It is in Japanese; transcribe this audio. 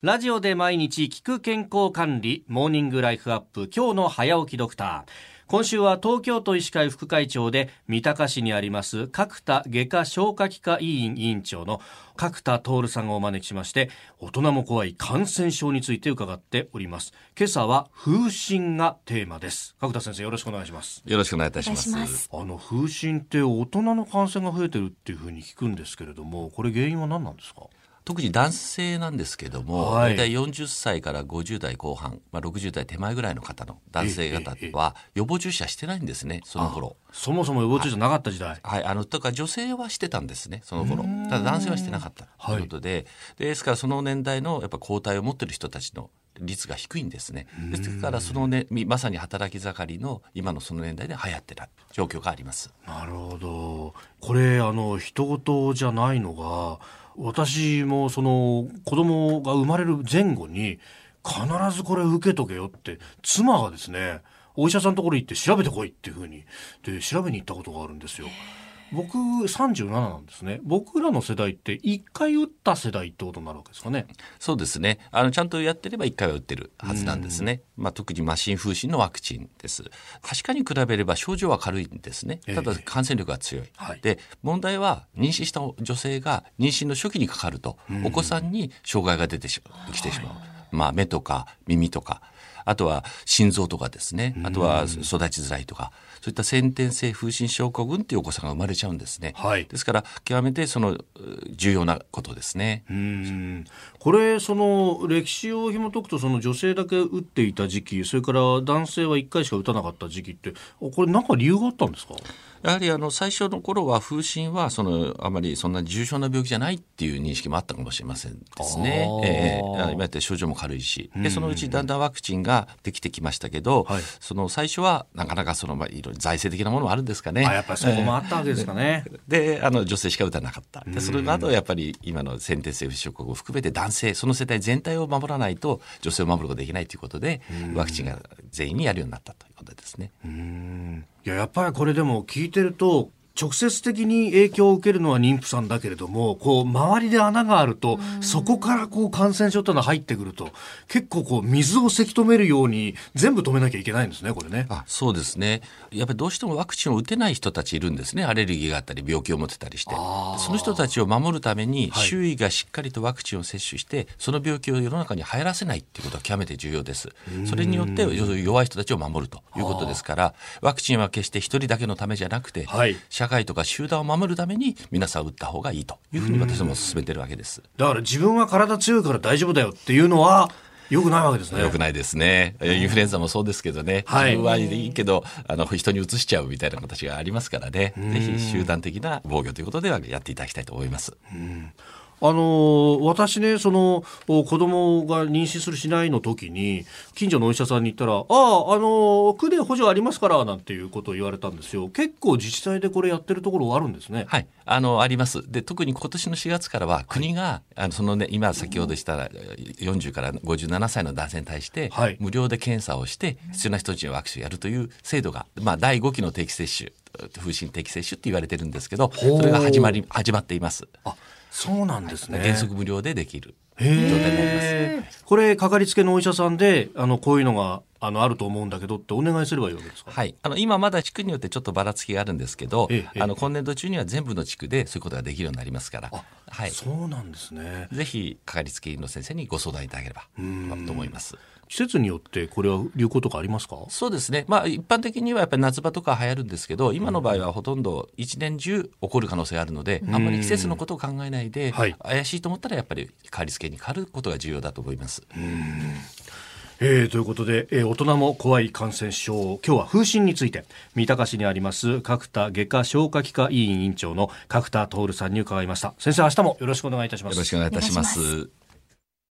ラジオで毎日聞く健康管理モーニングライフアップ今日の早起きドクター。今週は東京都医師会副会長で三鷹市にあります角田外科消化器科医院委員長の角田徹さんをお招きしまして大人も怖い感染症について伺っております。今朝は風疹がテーマです。角田先生よろしくお願いします。よろしくお願いいたします。あの風疹って大人の感染が増えてるっていうふうに聞くんですけれどもこれ原因は何なんですか？特に男性なんですけども、はい、大体40歳から50代後半、まあ、60代手前ぐらいの方の男性方は予防注射してないんですねその頃。そもそも予防注射なかった時代。はい、あのとか女性はしてたんですねその頃。ただ男性はしてなかったということで。はい、ですからその年代のやっぱ抗体を持ってる人たちの率が低いんですね。ですからそのねまさに働き盛りの今のその年代で流行ってた状況があります。なるほど。これあの人事じゃないのが私もその子供が生まれる前後に必ずこれ受けとけよって妻がですねお医者さんのところ行って調べてこいっていうふうにで調べに行ったことがあるんですよ。僕37なんですね。僕らの世代って1回打った世代ってことになるわけですかね。そうですね。あのちゃんとやってれば1回は打ってるはずなんですね、まあ、特にマシン風疹のワクチンです。確かに比べれば症状は軽いんですね。ただ感染力が強い、えー、で問題は妊娠した女性が妊娠の初期にかかるとお子さんに障害が出てきてしまう、まあ、目とか耳とかあとは心臓とかですね。あとは育ちづらいとか。そういった先天性風疹症候群っていうお子さんが生まれちゃうんですね、はい、ですから極めてその重要なことですねうんこれその歴史を紐解くとその女性だけ打っていた時期それから男性は1回しか打たなかった時期ってこれ何か理由があったんですか？やはりあの最初の頃は風疹はそのあまりそんな重症な病気じゃないっていう認識もあったかもしれませんですね。えー、今やって症状も軽いしでそのうちだんだんワクチンができてきましたけど、はい、その最初はなかなかその、まあ、いろいろ財政的なものもあるんですかね。あやっぱりそこもあったわけですかね。であの女性しか打たなかった。でそれの後やっぱり今の先天性不症候群を含めて男性その世帯全体を守らないと女性を守ることができないということでワクチンが全員にやるようになったということですね。いややっぱりこれでも聞いてると直接的に影響を受けるのは妊婦さんだけれども、こう、周りで穴があると、そこからこう感染症というのが入ってくると、結構こう、水をせき止めるように、全部止めなきゃいけないんですね、これね。あそうですね。やっぱりどうしてもワクチンを打てない人たちいるんですね。アレルギーがあったり、病気を持ってたりして。その人たちを守るために、周囲がしっかりとワクチンを接種して、その病気を世の中に入らせないっていうことは極めて重要です。それによって弱い人たちを守るということですから、ワクチンは決して一人だけのためじゃなくて、はい、社会とか集団を守るために皆さん打った方がいいというふうに私ども進めてるわけです。だから自分は体強いから大丈夫だよっていうのはよくないわけですね。よくないですね。インフルエンザもそうですけどね。はい、自分はいいけど、あの、人にうつしちゃうみたいな形がありますからね。ぜひ集団的な防御ということではやっていただきたいと思います。うんあの私ねその子供が妊娠するしないの時に近所のお医者さんに行ったら「あああの区で補助ありますから」なんていうことを言われたんですよ。結構自治体でこれやってるところあるんですね。はい。あのあります。で特に今年の4月からは国が、はい、あのそのね今先ほどした40から57歳の男性に対して、はい、無料で検査をして必要な人たちにワクチンをやるという制度が、まあ、第5期の定期接種風疹定期接種って言われてるんですけどそれが始まり始まっています。あそうなんですね。原則無料でできる状態になります。これかかりつけのお医者さんであのこういうのがあのあると思うんだけどってお願いすればいいわけですか？はい。あの今まだ地区によってちょっとばらつきがあるんですけど、ええ、あの今年度中には全部の地区でそういうことができるようになりますから。はい。そうなんですね。ぜひかかりつけ医の先生にご相談いただければと思います。季節によってこれは流行とかありますか？そうですね、まあ、一般的にはやっぱり夏場とか流行るんですけど今の場合はほとんど一年中起こる可能性があるので、あんまり季節のことを考えないで、はい、怪しいと思ったらやっぱりかかりつけにかかることが重要だと思います。えー、ということで、えー、大人も怖い感染症今日は風疹について三鷹市にあります角田外科消化器科医院院長の角田徹さんに伺いました。先生明日もよろしくお願いいたします。よろしくお願いいたします。